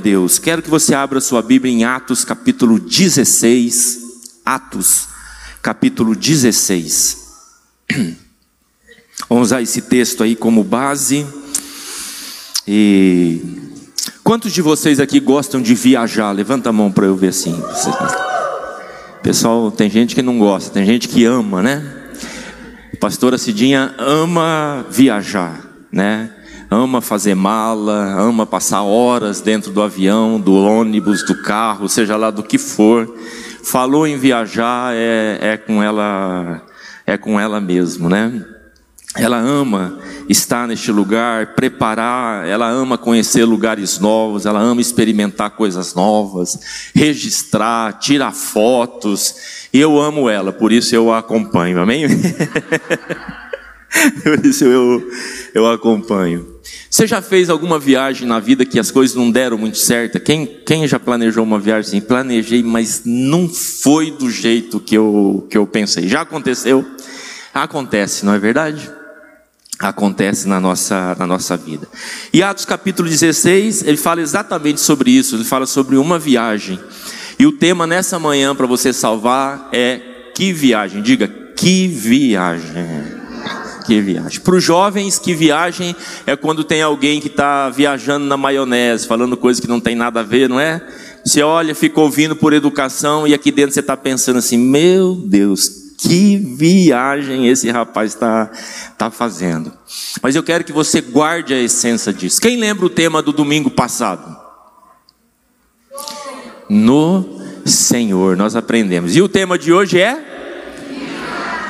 Deus, quero que você abra sua Bíblia em Atos capítulo 16. Atos capítulo 16. Vamos usar esse texto aí como base. E quantos de vocês aqui gostam de viajar? Levanta a mão para eu ver assim. Pessoal, tem gente que não gosta, tem gente que ama, né? Pastora Cidinha ama viajar, né? Ama fazer mala, ama passar horas dentro do avião, do ônibus, do carro, seja lá do que for. Falou em viajar, é, é com ela, é com ela mesmo, né? Ela ama estar neste lugar, preparar, ela ama conhecer lugares novos, ela ama experimentar coisas novas, registrar, tirar fotos. E eu amo ela, por isso eu a acompanho, amém? por isso eu, eu acompanho. Você já fez alguma viagem na vida que as coisas não deram muito certo? Quem, quem já planejou uma viagem assim? Planejei, mas não foi do jeito que eu, que eu pensei. Já aconteceu? Acontece, não é verdade? Acontece na nossa, na nossa vida. E Atos capítulo 16, ele fala exatamente sobre isso. Ele fala sobre uma viagem. E o tema nessa manhã para você salvar é que viagem? Diga, que viagem que viagem. Para os jovens, que viagem é quando tem alguém que está viajando na maionese, falando coisas que não tem nada a ver, não é? Você olha, fica ouvindo por educação e aqui dentro você está pensando assim: meu Deus, que viagem esse rapaz está tá fazendo. Mas eu quero que você guarde a essência disso. Quem lembra o tema do domingo passado? No Senhor, nós aprendemos. E o tema de hoje é?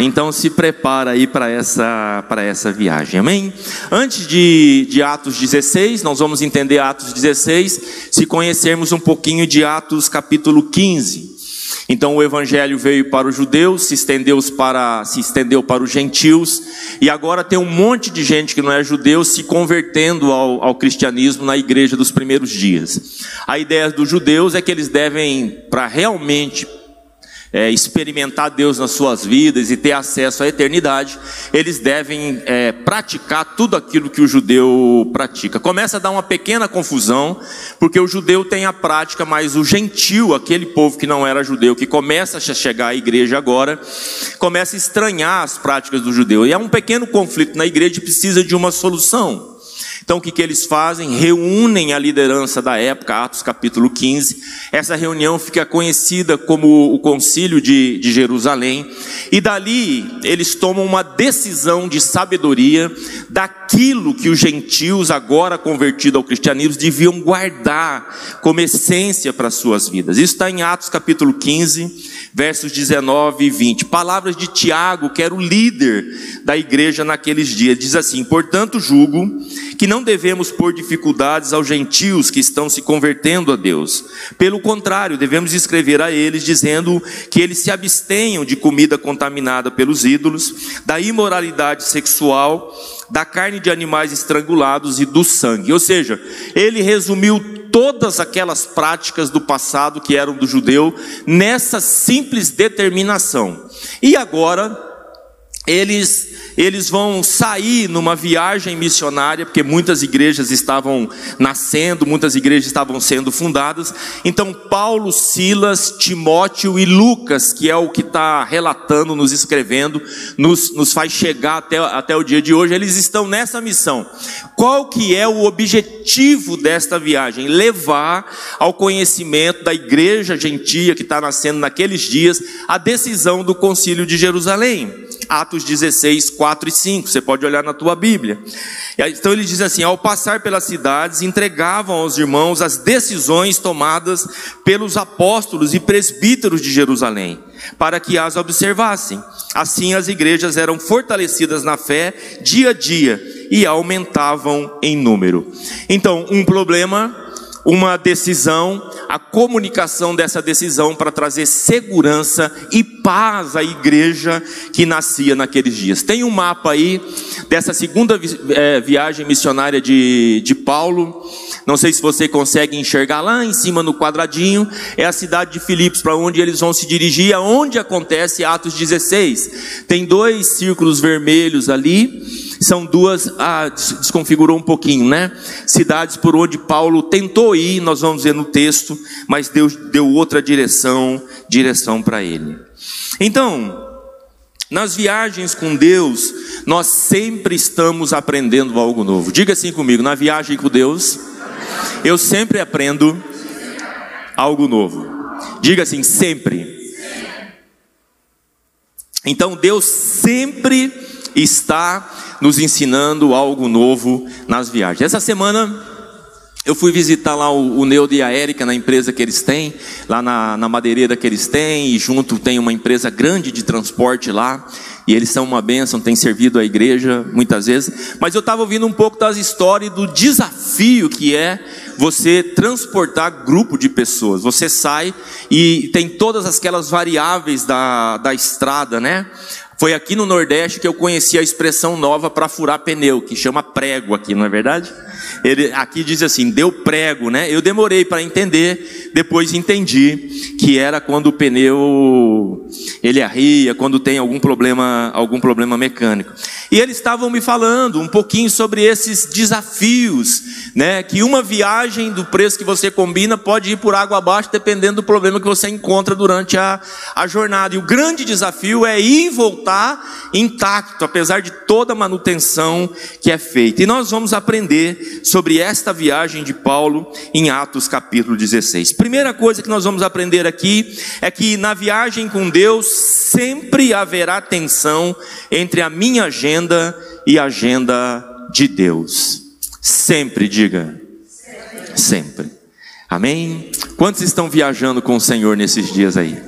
Então se prepara aí para essa, para essa viagem, amém? Antes de, de Atos 16, nós vamos entender Atos 16, se conhecermos um pouquinho de Atos capítulo 15. Então o evangelho veio para os judeus, se estendeu para, se estendeu para os gentios, e agora tem um monte de gente que não é judeu se convertendo ao, ao cristianismo na igreja dos primeiros dias. A ideia dos judeus é que eles devem, para realmente é, experimentar Deus nas suas vidas e ter acesso à eternidade, eles devem é, praticar tudo aquilo que o judeu pratica. Começa a dar uma pequena confusão, porque o judeu tem a prática, mas o gentil, aquele povo que não era judeu, que começa a chegar à igreja agora, começa a estranhar as práticas do judeu. E é um pequeno conflito na igreja e precisa de uma solução. Então o que, que eles fazem? Reúnem a liderança da época, Atos capítulo 15. Essa reunião fica conhecida como o Concílio de, de Jerusalém. E dali eles tomam uma decisão de sabedoria daquilo que os gentios, agora convertidos ao cristianismo, deviam guardar como essência para as suas vidas. Isso está em Atos capítulo 15, versos 19 e 20. Palavras de Tiago, que era o líder da igreja naqueles dias. Diz assim: Portanto, julgo que não devemos pôr dificuldades aos gentios que estão se convertendo a Deus. Pelo contrário, devemos escrever a eles dizendo que eles se abstenham de comida contaminada pelos ídolos, da imoralidade sexual, da carne de animais estrangulados e do sangue. Ou seja, ele resumiu todas aquelas práticas do passado que eram do judeu nessa simples determinação. E agora, eles eles vão sair numa viagem missionária, porque muitas igrejas estavam nascendo, muitas igrejas estavam sendo fundadas. Então, Paulo, Silas, Timóteo e Lucas, que é o que está relatando, nos escrevendo, nos, nos faz chegar até, até o dia de hoje, eles estão nessa missão. Qual que é o objetivo desta viagem? Levar ao conhecimento da igreja gentia que está nascendo naqueles dias a decisão do concílio de Jerusalém. Atos 16, 4 e 5. Você pode olhar na tua Bíblia. Então ele diz assim: ao passar pelas cidades, entregavam aos irmãos as decisões tomadas pelos apóstolos e presbíteros de Jerusalém, para que as observassem. Assim as igrejas eram fortalecidas na fé dia a dia e aumentavam em número. Então, um problema uma decisão, a comunicação dessa decisão para trazer segurança e paz à igreja que nascia naqueles dias. Tem um mapa aí dessa segunda é, viagem missionária de, de Paulo. Não sei se você consegue enxergar lá em cima no quadradinho. É a cidade de Filipos, para onde eles vão se dirigir, aonde acontece Atos 16. Tem dois círculos vermelhos ali são duas, ah, desconfigurou um pouquinho, né? Cidades por onde Paulo tentou ir, nós vamos ver no texto, mas Deus deu outra direção, direção para ele. Então, nas viagens com Deus, nós sempre estamos aprendendo algo novo. Diga assim comigo: na viagem com Deus, eu sempre aprendo algo novo. Diga assim, sempre. Então Deus sempre está nos ensinando algo novo nas viagens. Essa semana eu fui visitar lá o, o e a Érica na empresa que eles têm, lá na, na madeireira que eles têm, e junto tem uma empresa grande de transporte lá, e eles são uma bênção, têm servido a igreja muitas vezes. Mas eu estava ouvindo um pouco das histórias do desafio que é você transportar grupo de pessoas. Você sai e tem todas aquelas variáveis da, da estrada, né? Foi aqui no Nordeste que eu conheci a expressão nova para furar pneu, que chama prego aqui, não é verdade? Ele aqui diz assim, deu prego, né? Eu demorei para entender, depois entendi que era quando o pneu ele arria, quando tem algum problema, algum problema mecânico. E eles estavam me falando um pouquinho sobre esses desafios, né? Que uma viagem do preço que você combina pode ir por água abaixo dependendo do problema que você encontra durante a, a jornada. E o grande desafio é ir e voltar intacto, apesar de toda a manutenção que é feita. E nós vamos aprender sobre esta viagem de Paulo em Atos capítulo 16. Primeira coisa que nós vamos aprender aqui é que na viagem com Deus sempre haverá tensão entre a minha agenda e a agenda de Deus. Sempre, diga. Sempre. Amém? Quantos estão viajando com o Senhor nesses dias aí?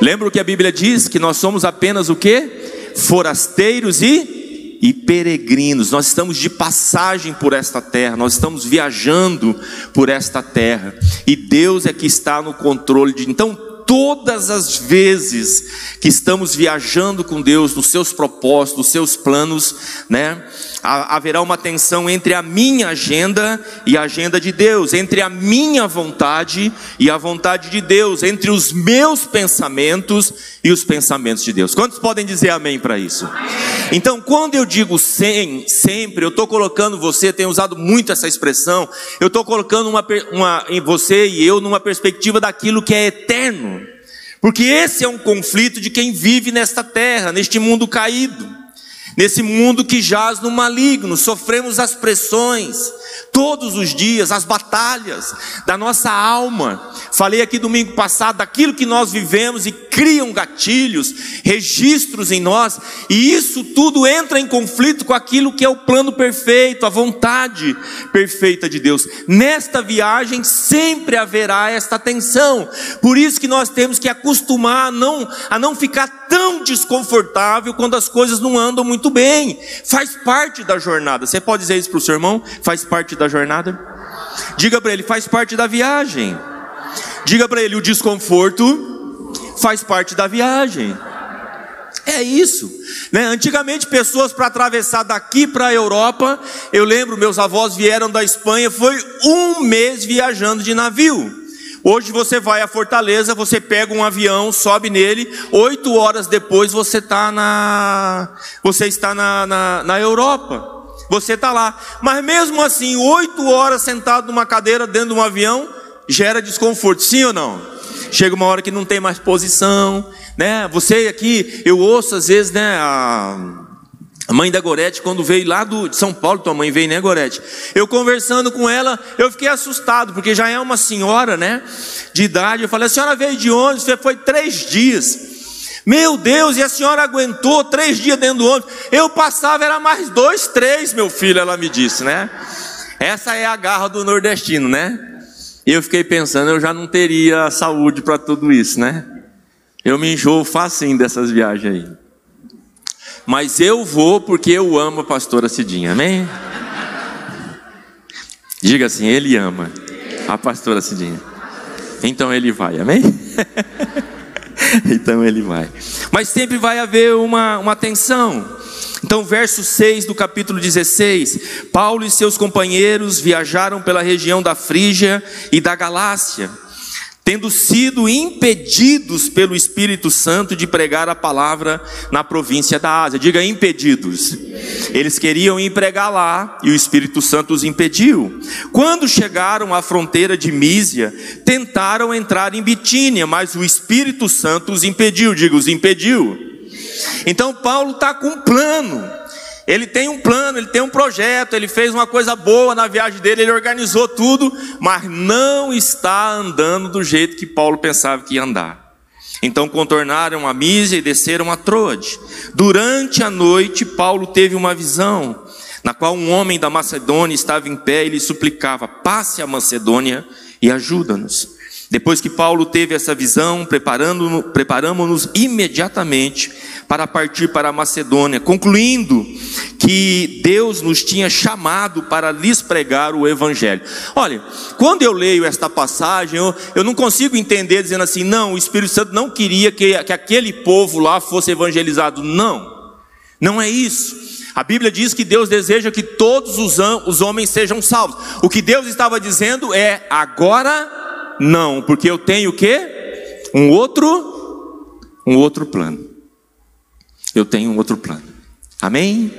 Lembra o que a Bíblia diz? Que nós somos apenas o que? Forasteiros e e peregrinos, nós estamos de passagem por esta terra, nós estamos viajando por esta terra, e Deus é que está no controle de. Então, todas as vezes que estamos viajando com Deus, nos seus propósitos, nos seus planos, né? Haverá uma tensão entre a minha agenda e a agenda de Deus, entre a minha vontade e a vontade de Deus, entre os meus pensamentos e os pensamentos de Deus. Quantos podem dizer amém para isso? Então, quando eu digo sem, sempre, eu estou colocando você, tenho usado muito essa expressão, eu estou colocando uma, uma, em você e eu numa perspectiva daquilo que é eterno. Porque esse é um conflito de quem vive nesta terra, neste mundo caído. Nesse mundo que jaz no maligno, sofremos as pressões, todos os dias, as batalhas da nossa alma. Falei aqui domingo passado daquilo que nós vivemos e criam gatilhos, registros em nós, e isso tudo entra em conflito com aquilo que é o plano perfeito, a vontade perfeita de Deus. Nesta viagem sempre haverá esta tensão. Por isso que nós temos que acostumar a não, a não ficar tão desconfortável quando as coisas não andam muito bem. Faz parte da jornada. Você pode dizer isso para o seu irmão? Faz parte da jornada? Diga para ele, faz parte da viagem. Diga para ele, o desconforto faz parte da viagem. É isso, né? Antigamente pessoas para atravessar daqui para a Europa, eu lembro meus avós vieram da Espanha, foi um mês viajando de navio. Hoje você vai a Fortaleza, você pega um avião, sobe nele, oito horas depois você tá na, você está na, na, na Europa você está lá. Mas mesmo assim, oito horas sentado numa cadeira dentro de um avião, gera desconforto, sim ou não? Chega uma hora que não tem mais posição, né? Você aqui, eu ouço às vezes, né? A, a mãe da Gorete, quando veio lá do, de São Paulo, tua mãe veio, né, Gorete? Eu conversando com ela, eu fiquei assustado, porque já é uma senhora, né, de idade. Eu falei, a senhora veio de onde? Foi três dias. Meu Deus, e a senhora aguentou três dias dentro do ônibus. Eu passava, era mais dois, três, meu filho, ela me disse, né? Essa é a garra do nordestino, né? E eu fiquei pensando, eu já não teria saúde para tudo isso, né? Eu me enjoo facinho dessas viagens aí. Mas eu vou porque eu amo a pastora Cidinha, amém? Diga assim, ele ama a pastora Cidinha. Então ele vai, amém? então ele vai. Mas sempre vai haver uma, uma tensão. Então, verso 6 do capítulo 16: Paulo e seus companheiros viajaram pela região da Frígia e da Galácia. Tendo sido impedidos pelo Espírito Santo de pregar a palavra na província da Ásia. Diga impedidos. Eles queriam ir pregar lá e o Espírito Santo os impediu. Quando chegaram à fronteira de Mísia, tentaram entrar em Bitínia, mas o Espírito Santo os impediu. Diga, os impediu. Então Paulo está com um plano ele tem um plano, ele tem um projeto, ele fez uma coisa boa na viagem dele, ele organizou tudo, mas não está andando do jeito que Paulo pensava que ia andar. Então contornaram a Mísia e desceram a Troade. Durante a noite, Paulo teve uma visão, na qual um homem da Macedônia estava em pé e lhe suplicava: passe a Macedônia e ajuda-nos. Depois que Paulo teve essa visão, preparamos-nos imediatamente para partir para a Macedônia, concluindo que Deus nos tinha chamado para lhes pregar o Evangelho. Olha, quando eu leio esta passagem, eu, eu não consigo entender dizendo assim, não, o Espírito Santo não queria que, que aquele povo lá fosse evangelizado. Não, não é isso. A Bíblia diz que Deus deseja que todos os, os homens sejam salvos. O que Deus estava dizendo é: agora não, porque eu tenho o quê? Um outro, um outro plano. Eu tenho um outro plano. Amém?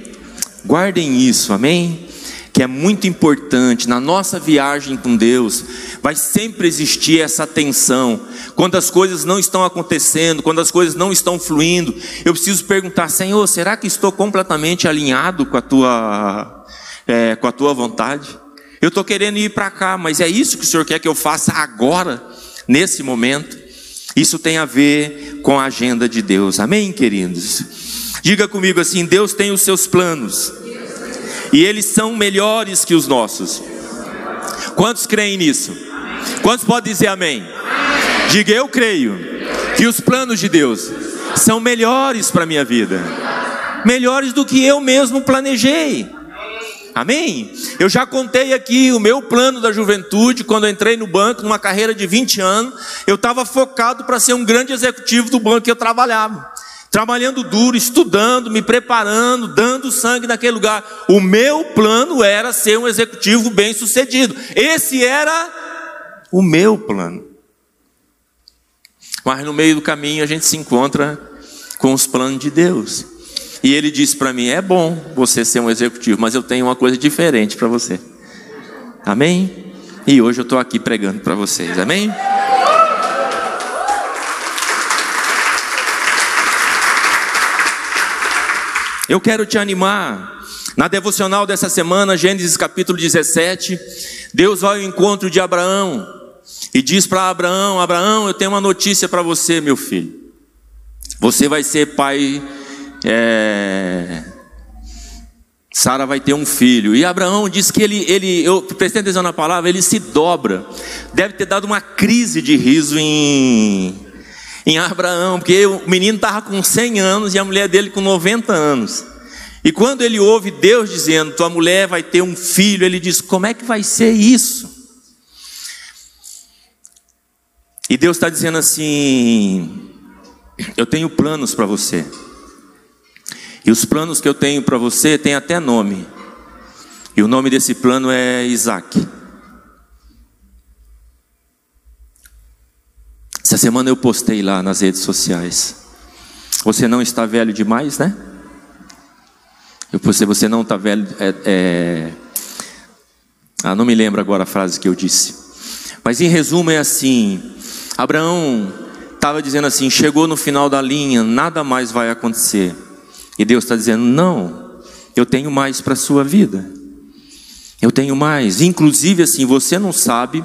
Guardem isso, amém? Que é muito importante na nossa viagem com Deus, vai sempre existir essa tensão. Quando as coisas não estão acontecendo, quando as coisas não estão fluindo, eu preciso perguntar: Senhor, será que estou completamente alinhado com a tua, é, com a tua vontade? Eu estou querendo ir para cá, mas é isso que o Senhor quer que eu faça agora, nesse momento? Isso tem a ver com a agenda de Deus, amém, queridos? Diga comigo assim: Deus tem os seus planos, e eles são melhores que os nossos. Quantos creem nisso? Quantos podem dizer amém? Diga eu creio que os planos de Deus são melhores para a minha vida, melhores do que eu mesmo planejei. Amém? Eu já contei aqui o meu plano da juventude, quando entrei no banco, numa carreira de 20 anos, eu estava focado para ser um grande executivo do banco que eu trabalhava. Trabalhando duro, estudando, me preparando, dando sangue naquele lugar. O meu plano era ser um executivo bem sucedido. Esse era o meu plano. Mas no meio do caminho a gente se encontra com os planos de Deus. E ele disse para mim: É bom você ser um executivo, mas eu tenho uma coisa diferente para você. Amém? E hoje eu estou aqui pregando para vocês. Amém? Eu quero te animar. Na devocional dessa semana, Gênesis capítulo 17, Deus vai ao encontro de Abraão e diz para Abraão: Abraão, eu tenho uma notícia para você, meu filho. Você vai ser pai é, Sara vai ter um filho. E Abraão diz que ele, ele, eu prestei atenção na palavra, ele se dobra. Deve ter dado uma crise de riso em, em Abraão, porque o menino estava com 100 anos e a mulher dele com 90 anos. E quando ele ouve Deus dizendo: Tua mulher vai ter um filho, ele diz: Como é que vai ser isso? E Deus está dizendo assim: Eu tenho planos para você. E os planos que eu tenho para você têm até nome. E o nome desse plano é Isaac. Essa semana eu postei lá nas redes sociais. Você não está velho demais, né? Eu postei, você não está velho. É, é... Ah, não me lembro agora a frase que eu disse. Mas em resumo é assim: Abraão estava dizendo assim: chegou no final da linha, nada mais vai acontecer. E Deus está dizendo: não, eu tenho mais para a sua vida. Eu tenho mais. Inclusive, assim, você não sabe,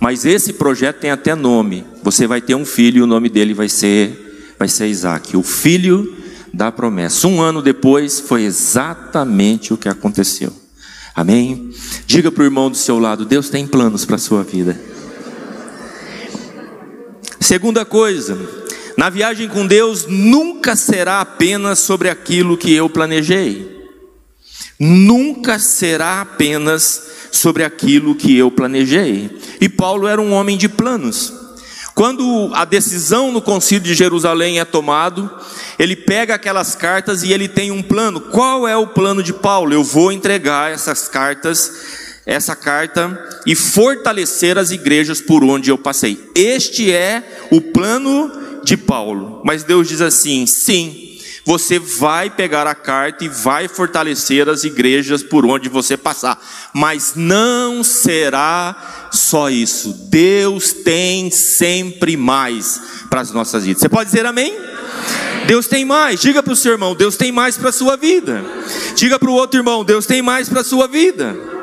mas esse projeto tem até nome. Você vai ter um filho e o nome dele vai ser, vai ser Isaac, o filho da promessa. Um ano depois, foi exatamente o que aconteceu. Amém? Diga para o irmão do seu lado: Deus tem planos para a sua vida. Segunda coisa, na viagem com Deus nunca será apenas sobre aquilo que eu planejei. Nunca será apenas sobre aquilo que eu planejei. E Paulo era um homem de planos. Quando a decisão no concílio de Jerusalém é tomado, ele pega aquelas cartas e ele tem um plano. Qual é o plano de Paulo? Eu vou entregar essas cartas essa carta e fortalecer as igrejas por onde eu passei. Este é o plano de Paulo. Mas Deus diz assim: sim, você vai pegar a carta e vai fortalecer as igrejas por onde você passar, mas não será só isso. Deus tem sempre mais para as nossas vidas. Você pode dizer amém? Deus tem mais. Diga para o seu irmão: Deus tem mais para a sua vida. Diga para o outro irmão: Deus tem mais para a sua vida.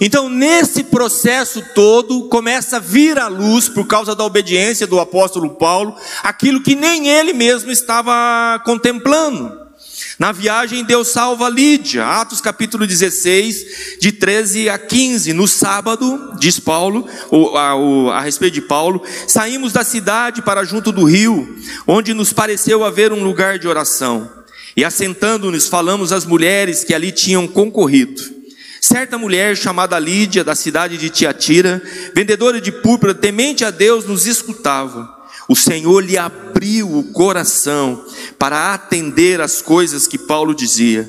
Então, nesse processo todo, começa a vir à luz, por causa da obediência do apóstolo Paulo, aquilo que nem ele mesmo estava contemplando. Na viagem, Deus salva Lídia, Atos capítulo 16, de 13 a 15. No sábado, diz Paulo, a, a, a respeito de Paulo, saímos da cidade para junto do rio, onde nos pareceu haver um lugar de oração. E assentando-nos, falamos às mulheres que ali tinham concorrido. Certa mulher chamada Lídia, da cidade de Tiatira, vendedora de púrpura, temente a Deus, nos escutava. O Senhor lhe abriu o coração para atender às coisas que Paulo dizia.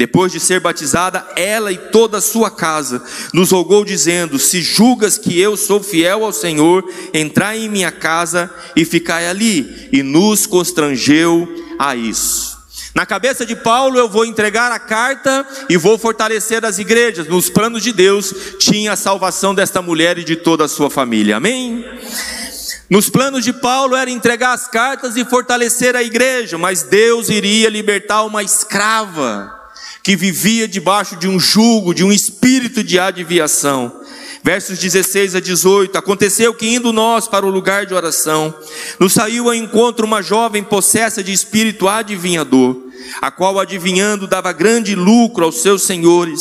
Depois de ser batizada, ela e toda a sua casa nos rogou, dizendo: Se julgas que eu sou fiel ao Senhor, entrai em minha casa e ficai ali. E nos constrangeu a isso. Na cabeça de Paulo, eu vou entregar a carta e vou fortalecer as igrejas. Nos planos de Deus, tinha a salvação desta mulher e de toda a sua família. Amém? Nos planos de Paulo era entregar as cartas e fortalecer a igreja, mas Deus iria libertar uma escrava que vivia debaixo de um jugo, de um espírito de adivinhação. Versos 16 a 18: Aconteceu que, indo nós para o lugar de oração, nos saiu ao encontro uma jovem possessa de espírito adivinhador, a qual, adivinhando, dava grande lucro aos seus senhores.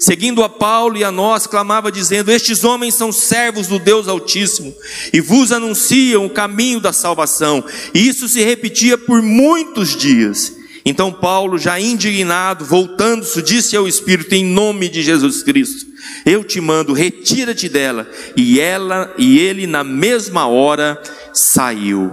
Seguindo a Paulo e a nós, clamava, dizendo: Estes homens são servos do Deus Altíssimo e vos anunciam o caminho da salvação. E isso se repetia por muitos dias. Então Paulo, já indignado, voltando-se, disse ao Espírito: Em nome de Jesus Cristo eu te mando, retira-te dela. E ela e ele na mesma hora saiu.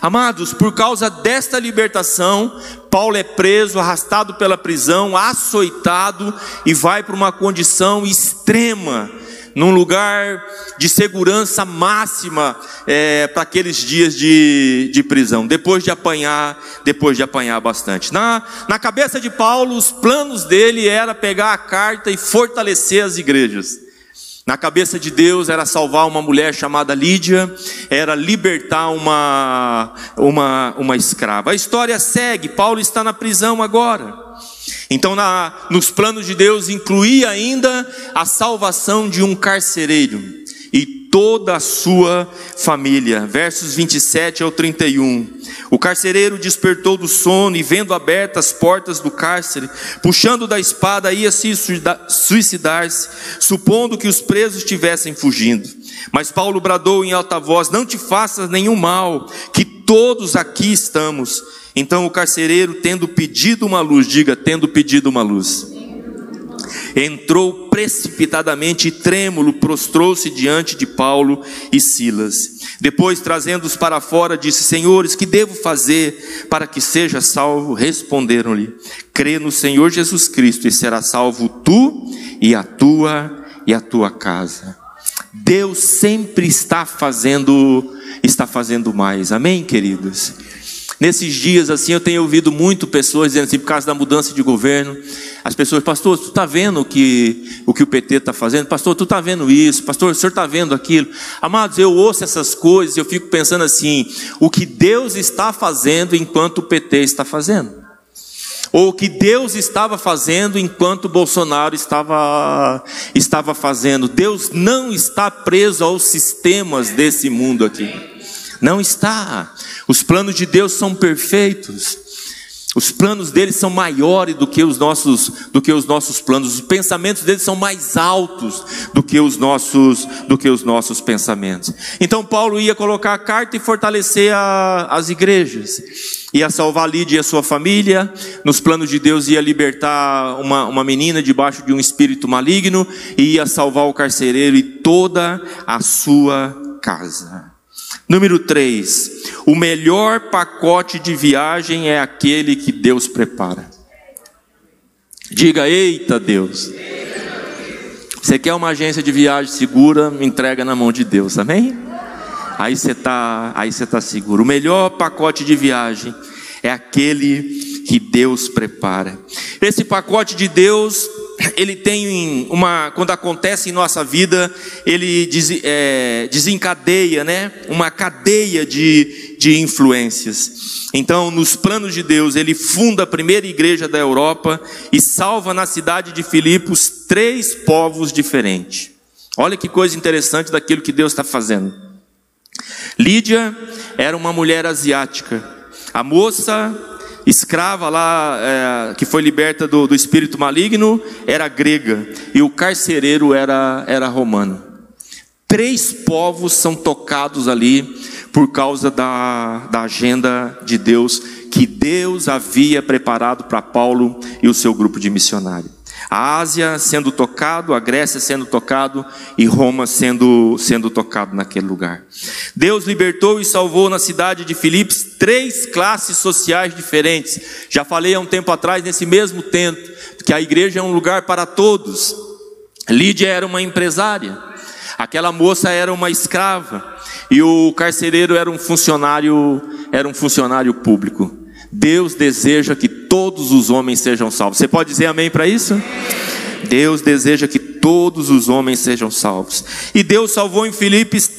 Amados, por causa desta libertação, Paulo é preso, arrastado pela prisão, açoitado e vai para uma condição extrema num lugar de segurança máxima é, para aqueles dias de, de prisão, depois de apanhar, depois de apanhar bastante. Na, na cabeça de Paulo, os planos dele era pegar a carta e fortalecer as igrejas. Na cabeça de Deus era salvar uma mulher chamada Lídia, era libertar uma, uma, uma escrava. A história segue, Paulo está na prisão agora. Então, na, nos planos de Deus, incluía ainda a salvação de um carcereiro e toda a sua família. Versos 27 ao 31. O carcereiro despertou do sono e, vendo abertas as portas do cárcere, puxando da espada, ia se suicidar-se, supondo que os presos estivessem fugindo. Mas Paulo bradou em alta voz: Não te faças nenhum mal, que todos aqui estamos. Então o carcereiro, tendo pedido uma luz, diga, tendo pedido uma luz, entrou precipitadamente e trêmulo, prostrou-se diante de Paulo e Silas. Depois, trazendo-os para fora, disse: Senhores, que devo fazer para que seja salvo? Responderam-lhe: Crê no Senhor Jesus Cristo e será salvo tu e a tua e a tua casa. Deus sempre está fazendo está fazendo mais. Amém, queridos. Nesses dias, assim, eu tenho ouvido muito pessoas dizendo assim, por causa da mudança de governo, as pessoas, pastor, tu está vendo o que, o que o PT está fazendo? Pastor, tu está vendo isso? Pastor, o senhor está vendo aquilo? Amados, eu ouço essas coisas e eu fico pensando assim, o que Deus está fazendo enquanto o PT está fazendo? Ou o que Deus estava fazendo enquanto Bolsonaro estava, estava fazendo? Deus não está preso aos sistemas desse mundo aqui. Não está. Os planos de Deus são perfeitos. Os planos dele são maiores do que os nossos, do que os nossos planos. Os pensamentos dele são mais altos do que os nossos, do que os nossos pensamentos. Então Paulo ia colocar a carta e fortalecer a, as igrejas. Ia salvar Lídia e a sua família. Nos planos de Deus ia libertar uma, uma menina debaixo de um espírito maligno e ia salvar o carcereiro e toda a sua casa. Número 3. O melhor pacote de viagem é aquele que Deus prepara. Diga, eita Deus. Você quer uma agência de viagem segura? Entrega na mão de Deus, amém? Aí você está, tá seguro. O melhor pacote de viagem é aquele que Deus prepara. Esse pacote de Deus, ele tem uma, quando acontece em nossa vida, ele é, desencadeia, né? Uma cadeia de, de influências. Então, nos planos de Deus, ele funda a primeira igreja da Europa e salva na cidade de Filipos três povos diferentes. Olha que coisa interessante daquilo que Deus está fazendo. Lídia era uma mulher asiática. A moça escrava lá, é, que foi liberta do, do, espírito maligno, era grega. E o carcereiro era, era romano. Três povos são tocados ali por causa da, da agenda de Deus, que Deus havia preparado para Paulo e o seu grupo de missionários a Ásia sendo tocado, a Grécia sendo tocado e Roma sendo, sendo tocado naquele lugar. Deus libertou e salvou na cidade de Filipos três classes sociais diferentes. Já falei há um tempo atrás, nesse mesmo tempo, que a igreja é um lugar para todos. Lídia era uma empresária, aquela moça era uma escrava e o carcereiro era um funcionário, era um funcionário público. Deus deseja que todos os homens sejam salvos. Você pode dizer amém para isso? Deus deseja que todos os homens sejam salvos. E Deus salvou em Filipos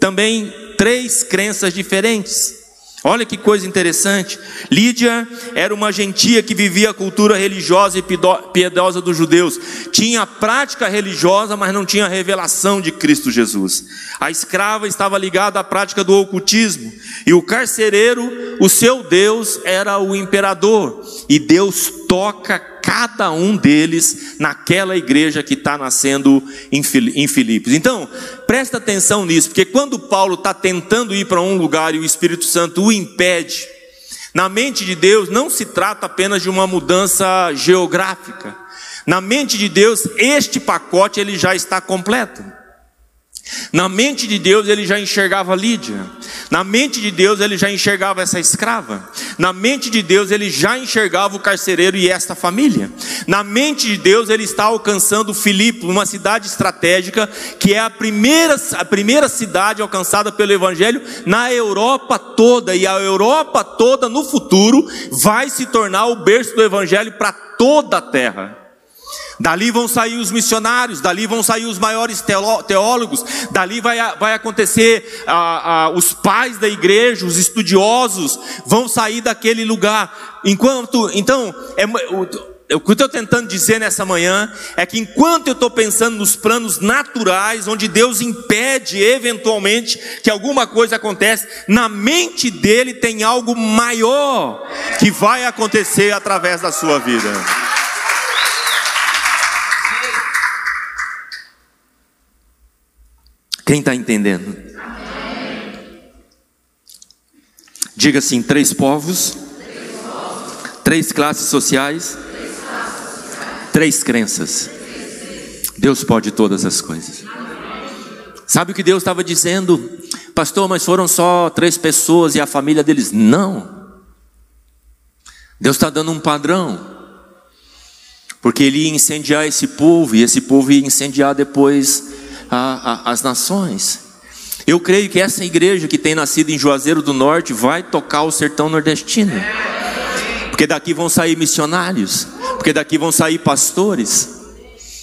também três crenças diferentes. Olha que coisa interessante. Lídia era uma gentia que vivia a cultura religiosa e piedosa dos judeus. Tinha prática religiosa, mas não tinha revelação de Cristo Jesus. A escrava estava ligada à prática do ocultismo. E o carcereiro, o seu Deus, era o imperador. E Deus toca cada um deles naquela igreja que está nascendo em Filipos. Então, presta atenção nisso, porque quando Paulo está tentando ir para um lugar e o Espírito Santo o impede, na mente de Deus não se trata apenas de uma mudança geográfica. Na mente de Deus, este pacote ele já está completo. Na mente de Deus ele já enxergava Lídia. Na mente de Deus ele já enxergava essa escrava. Na mente de Deus ele já enxergava o carcereiro e esta família. Na mente de Deus ele está alcançando Filipe, uma cidade estratégica que é a primeira, a primeira cidade alcançada pelo evangelho na Europa toda e a Europa toda no futuro vai se tornar o berço do evangelho para toda a terra. Dali vão sair os missionários, dali vão sair os maiores teólogos, dali vai, vai acontecer ah, ah, os pais da igreja, os estudiosos, vão sair daquele lugar. Enquanto, então, é, o, o que eu estou tentando dizer nessa manhã é que enquanto eu estou pensando nos planos naturais, onde Deus impede eventualmente que alguma coisa aconteça, na mente dele tem algo maior que vai acontecer através da sua vida. Quem está entendendo? Diga assim: três povos, três, classes sociais, três, crenças. Deus pode todas as coisas. Sabe o que Deus estava dizendo? Pastor, mas foram só três pessoas e a família deles. Não. Deus está dando um padrão. Porque ele ia incendiar esse povo, e esse povo ia incendiar depois a, a, as nações. Eu creio que essa igreja que tem nascido em Juazeiro do Norte vai tocar o sertão nordestino. Porque daqui vão sair missionários, porque daqui vão sair pastores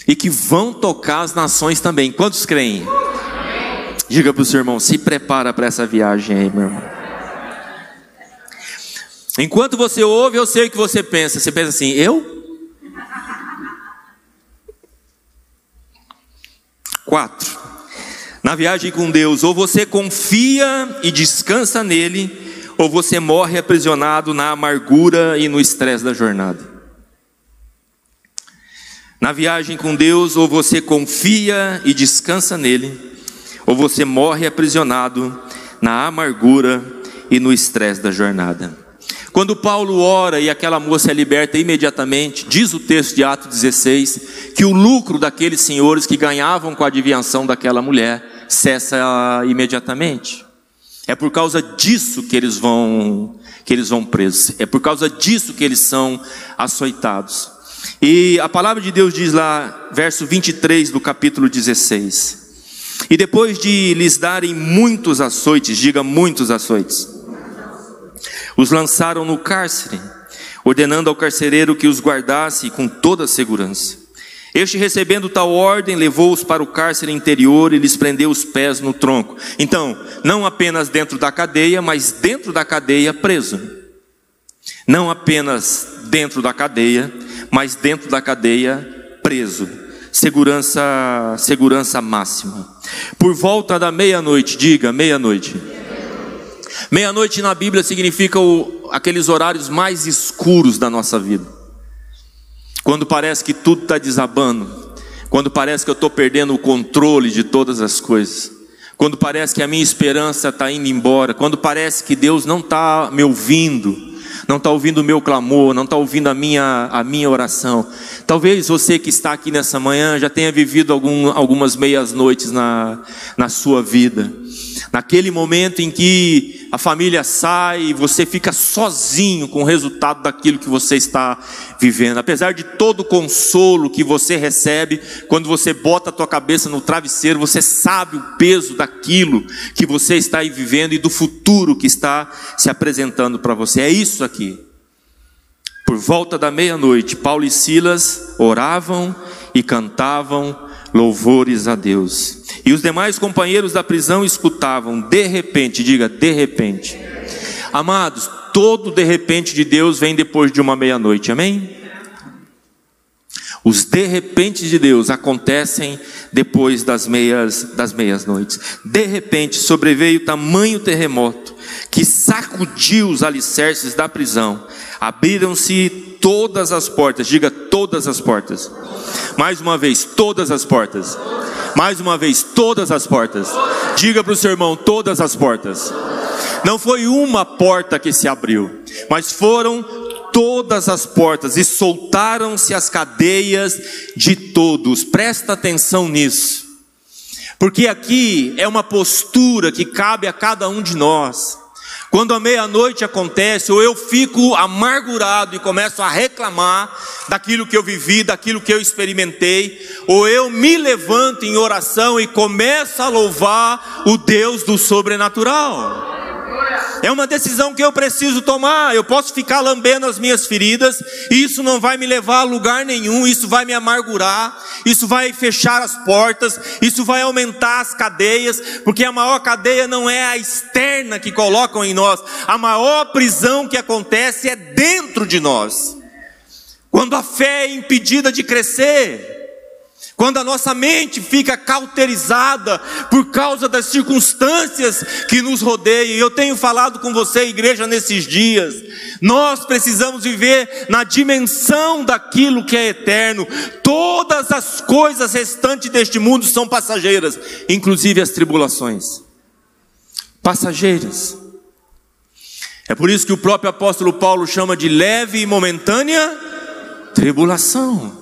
e que vão tocar as nações também. Quantos creem? Diga para o seu irmão, se prepara para essa viagem aí, meu irmão. Enquanto você ouve, eu sei o que você pensa. Você pensa assim, eu? Quatro, na viagem com Deus, ou você confia e descansa nele, ou você morre aprisionado na amargura e no estresse da jornada. Na viagem com Deus, ou você confia e descansa nele, ou você morre aprisionado na amargura e no estresse da jornada. Quando Paulo ora e aquela moça é liberta imediatamente, diz o texto de Atos 16, que o lucro daqueles senhores que ganhavam com a adivinhação daquela mulher cessa imediatamente. É por causa disso que eles vão que eles vão presos. É por causa disso que eles são açoitados. E a palavra de Deus diz lá, verso 23 do capítulo 16: E depois de lhes darem muitos açoites, diga muitos açoites, os lançaram no cárcere, ordenando ao carcereiro que os guardasse com toda a segurança. Este, recebendo tal ordem, levou-os para o cárcere interior e lhes prendeu os pés no tronco. Então, não apenas dentro da cadeia, mas dentro da cadeia preso. Não apenas dentro da cadeia, mas dentro da cadeia, preso. Segurança, segurança máxima. Por volta da meia-noite, diga meia-noite. Meia-noite na Bíblia significa o, aqueles horários mais escuros da nossa vida. Quando parece que tudo está desabando. Quando parece que eu estou perdendo o controle de todas as coisas. Quando parece que a minha esperança está indo embora. Quando parece que Deus não está me ouvindo não está ouvindo o meu clamor, não está ouvindo a minha, a minha oração. Talvez você que está aqui nessa manhã já tenha vivido algum, algumas meias noites na, na sua vida. Naquele momento em que a família sai e você fica sozinho com o resultado daquilo que você está vivendo. Apesar de todo o consolo que você recebe, quando você bota a tua cabeça no travesseiro, você sabe o peso daquilo que você está vivendo e do futuro que está se apresentando para você. É isso aqui. Por volta da meia-noite, Paulo e Silas oravam e cantavam louvores a Deus. E os demais companheiros da prisão escutavam, de repente, diga, de repente. Amados, todo de repente de Deus vem depois de uma meia-noite, amém? Os de repente de Deus acontecem depois das meias das meias noites. De repente sobreveio tamanho terremoto que sacudiu os alicerces da prisão. Abriram-se todas as portas. Diga todas as portas. Mais uma vez, todas as portas. Mais uma vez, todas as portas. Diga para o seu irmão: todas as portas. Não foi uma porta que se abriu, mas foram todas as portas e soltaram-se as cadeias de todos. Presta atenção nisso. Porque aqui é uma postura que cabe a cada um de nós. Quando a meia-noite acontece, ou eu fico amargurado e começo a reclamar daquilo que eu vivi, daquilo que eu experimentei, ou eu me levanto em oração e começo a louvar o Deus do sobrenatural. É uma decisão que eu preciso tomar. Eu posso ficar lambendo as minhas feridas, e isso não vai me levar a lugar nenhum, isso vai me amargurar, isso vai fechar as portas, isso vai aumentar as cadeias, porque a maior cadeia não é a externa que colocam em nós, a maior prisão que acontece é dentro de nós. Quando a fé é impedida de crescer, quando a nossa mente fica cauterizada por causa das circunstâncias que nos rodeiam, eu tenho falado com você, igreja, nesses dias, nós precisamos viver na dimensão daquilo que é eterno. Todas as coisas restantes deste mundo são passageiras, inclusive as tribulações. Passageiras. É por isso que o próprio apóstolo Paulo chama de leve e momentânea tribulação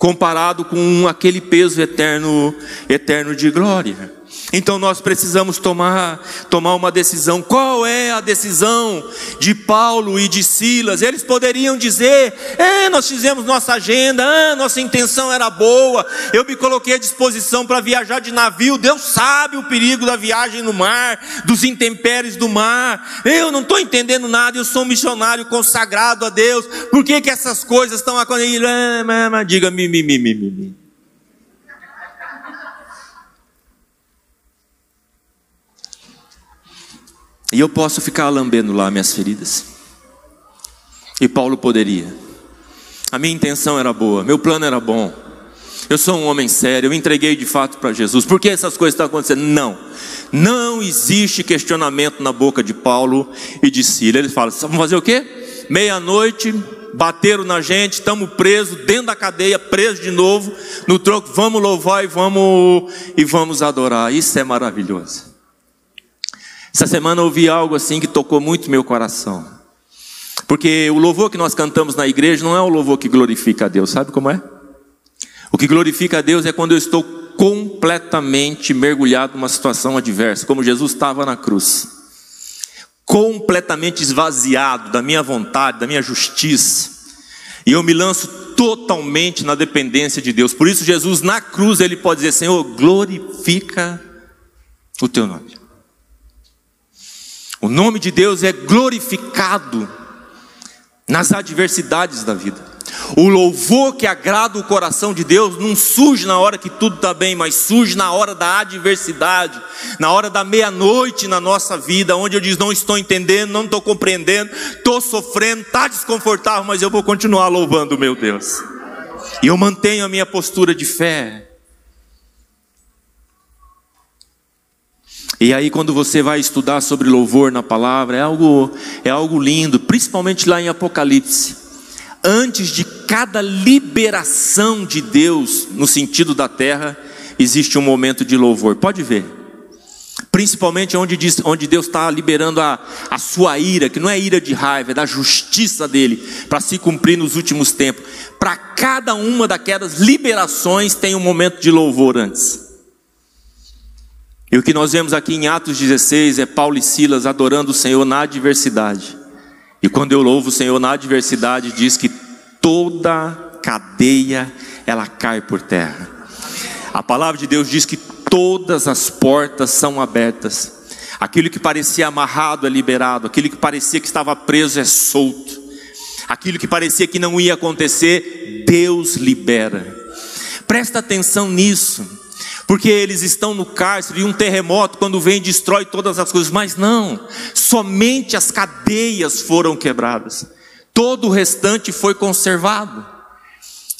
comparado com aquele peso eterno, eterno de glória. Então nós precisamos tomar, tomar uma decisão. Qual é a decisão de Paulo e de Silas? Eles poderiam dizer: é, nós fizemos nossa agenda, ah, nossa intenção era boa, eu me coloquei à disposição para viajar de navio. Deus sabe o perigo da viagem no mar, dos intempéries do mar. Eu não estou entendendo nada, eu sou um missionário consagrado a Deus. Por que, que essas coisas estão acontecendo? Diga, mi, mi, mi, mi, E eu posso ficar lambendo lá minhas feridas. E Paulo poderia. A minha intenção era boa, meu plano era bom. Eu sou um homem sério, eu entreguei de fato para Jesus. Por que essas coisas estão acontecendo? Não. Não existe questionamento na boca de Paulo e de Síria. Ele fala: vamos fazer o quê? Meia-noite, bateram na gente, estamos presos dentro da cadeia, presos de novo, no troco, vamos louvar e vamos e vamos adorar. Isso é maravilhoso. Essa semana eu ouvi algo assim que tocou muito meu coração. Porque o louvor que nós cantamos na igreja não é o louvor que glorifica a Deus, sabe como é? O que glorifica a Deus é quando eu estou completamente mergulhado numa situação adversa, como Jesus estava na cruz. Completamente esvaziado da minha vontade, da minha justiça. E eu me lanço totalmente na dependência de Deus. Por isso, Jesus na cruz ele pode dizer: Senhor, glorifica o teu nome. O nome de Deus é glorificado nas adversidades da vida. O louvor que agrada o coração de Deus não surge na hora que tudo está bem, mas surge na hora da adversidade, na hora da meia-noite na nossa vida, onde eu diz: não estou entendendo, não estou compreendendo, estou sofrendo, está desconfortável, mas eu vou continuar louvando meu Deus. E eu mantenho a minha postura de fé. E aí quando você vai estudar sobre louvor na palavra, é algo é algo lindo, principalmente lá em Apocalipse. Antes de cada liberação de Deus no sentido da terra, existe um momento de louvor. Pode ver. Principalmente onde, diz, onde Deus está liberando a, a sua ira, que não é ira de raiva, é da justiça dele, para se cumprir nos últimos tempos. Para cada uma daquelas liberações tem um momento de louvor antes. E o que nós vemos aqui em Atos 16 é Paulo e Silas adorando o Senhor na adversidade. E quando eu louvo o Senhor na adversidade, diz que toda cadeia ela cai por terra. A palavra de Deus diz que todas as portas são abertas. Aquilo que parecia amarrado é liberado, aquilo que parecia que estava preso é solto. Aquilo que parecia que não ia acontecer, Deus libera. Presta atenção nisso porque eles estão no cárcere e um terremoto, quando vem, destrói todas as coisas. Mas não, somente as cadeias foram quebradas, todo o restante foi conservado.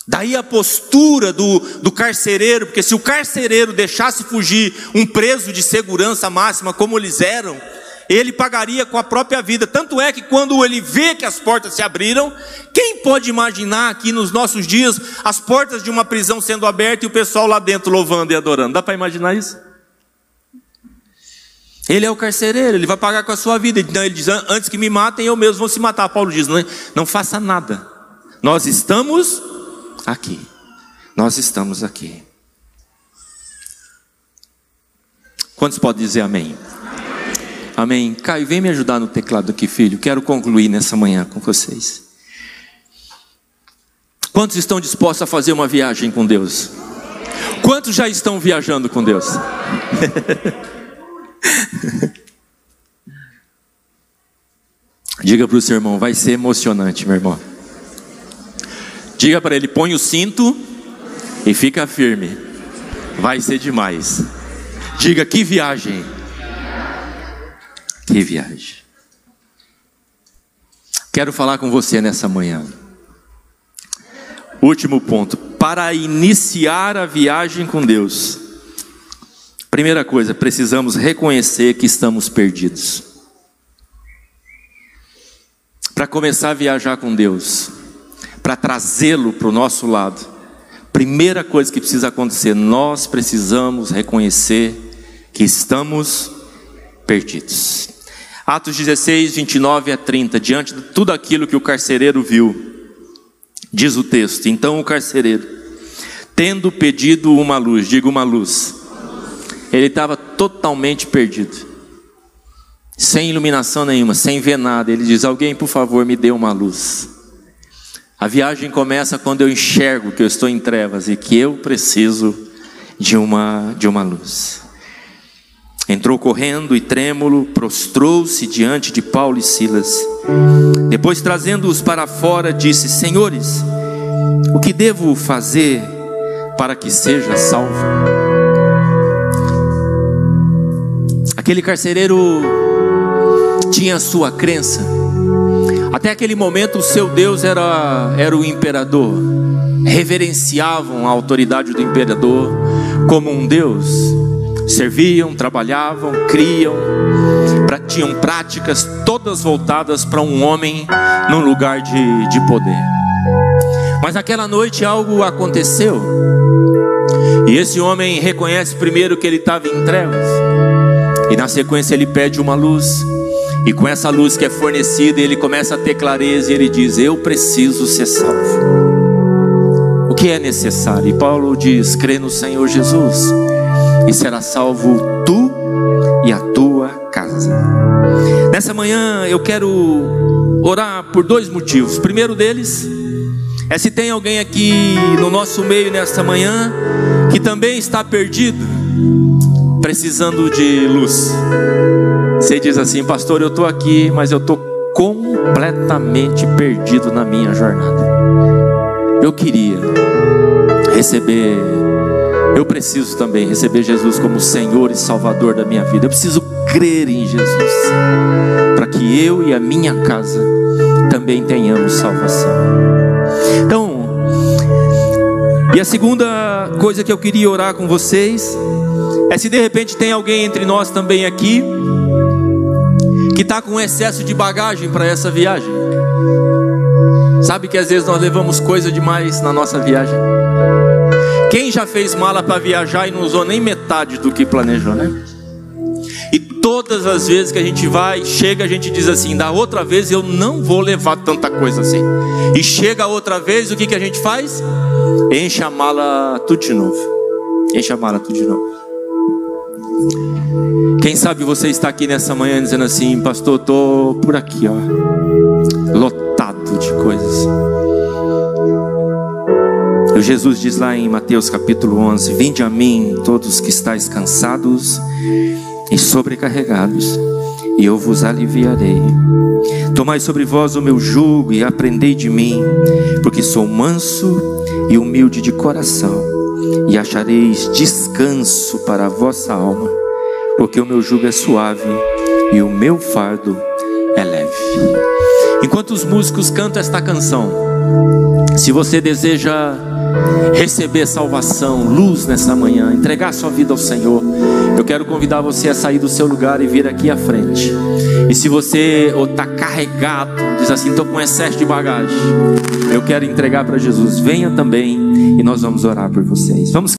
Daí a postura do, do carcereiro, porque se o carcereiro deixasse fugir um preso de segurança máxima, como eles eram, ele pagaria com a própria vida. Tanto é que quando ele vê que as portas se abriram, quem pode imaginar aqui nos nossos dias as portas de uma prisão sendo abertas e o pessoal lá dentro louvando e adorando? Dá para imaginar isso? Ele é o carcereiro, ele vai pagar com a sua vida. Então ele diz: Antes que me matem, eu mesmo vou se matar. Paulo diz: Não, não faça nada. Nós estamos aqui. Nós estamos aqui. Quantos podem dizer amém? Amém. Caio, vem me ajudar no teclado aqui, filho. Quero concluir nessa manhã com vocês. Quantos estão dispostos a fazer uma viagem com Deus? Quantos já estão viajando com Deus? Diga para o seu irmão, vai ser emocionante, meu irmão. Diga para ele, põe o cinto e fica firme. Vai ser demais. Diga que viagem. Que viagem. Quero falar com você nessa manhã. Último ponto. Para iniciar a viagem com Deus, primeira coisa, precisamos reconhecer que estamos perdidos. Para começar a viajar com Deus, para trazê-lo para o nosso lado, primeira coisa que precisa acontecer, nós precisamos reconhecer que estamos perdidos. Atos 16, 29 a 30, diante de tudo aquilo que o carcereiro viu, diz o texto: Então o carcereiro, tendo pedido uma luz, diga uma luz, ele estava totalmente perdido, sem iluminação nenhuma, sem ver nada. Ele diz: Alguém, por favor, me dê uma luz. A viagem começa quando eu enxergo que eu estou em trevas e que eu preciso de uma, de uma luz. Entrou correndo e trêmulo, prostrou-se diante de Paulo e Silas. Depois, trazendo-os para fora, disse: Senhores, o que devo fazer para que seja salvo? Aquele carcereiro tinha a sua crença. Até aquele momento, o seu Deus era, era o imperador. Reverenciavam a autoridade do imperador como um Deus serviam, trabalhavam, criam, tinham práticas todas voltadas para um homem num lugar de, de poder. Mas naquela noite algo aconteceu, e esse homem reconhece primeiro que ele estava em trevas, e na sequência ele pede uma luz, e com essa luz que é fornecida, ele começa a ter clareza e ele diz: Eu preciso ser salvo. O que é necessário? E Paulo diz: crê no Senhor Jesus e será salvo tu e a tua casa. Nessa manhã eu quero orar por dois motivos. Primeiro deles é se tem alguém aqui no nosso meio nesta manhã que também está perdido, precisando de luz. Você diz assim, pastor, eu estou aqui, mas eu estou completamente perdido na minha jornada. Eu queria receber, eu preciso também receber Jesus como Senhor e Salvador da minha vida. Eu preciso crer em Jesus, para que eu e a minha casa também tenhamos salvação. Então, e a segunda coisa que eu queria orar com vocês é se de repente tem alguém entre nós também aqui que está com excesso de bagagem para essa viagem. Sabe que às vezes nós levamos coisa demais na nossa viagem. Quem já fez mala para viajar e não usou nem metade do que planejou, né? E todas as vezes que a gente vai, chega, a gente diz assim: da outra vez eu não vou levar tanta coisa assim. E chega outra vez, o que, que a gente faz? Enche a mala tudo de novo. Enche a mala tudo de novo. Quem sabe você está aqui nessa manhã dizendo assim, pastor, estou por aqui, ó, lotado de coisas. Jesus diz lá em Mateus capítulo 11: Vinde a mim, todos que estáis cansados e sobrecarregados, e eu vos aliviarei. Tomai sobre vós o meu jugo e aprendei de mim, porque sou manso e humilde de coração, e achareis descanso para a vossa alma, porque o meu jugo é suave e o meu fardo é leve. Enquanto os músicos cantam esta canção, se você deseja receber salvação, luz nessa manhã, entregar sua vida ao Senhor, eu quero convidar você a sair do seu lugar e vir aqui à frente. E se você está carregado, diz assim, estou com excesso de bagagem, eu quero entregar para Jesus, venha também e nós vamos orar por vocês. Vamos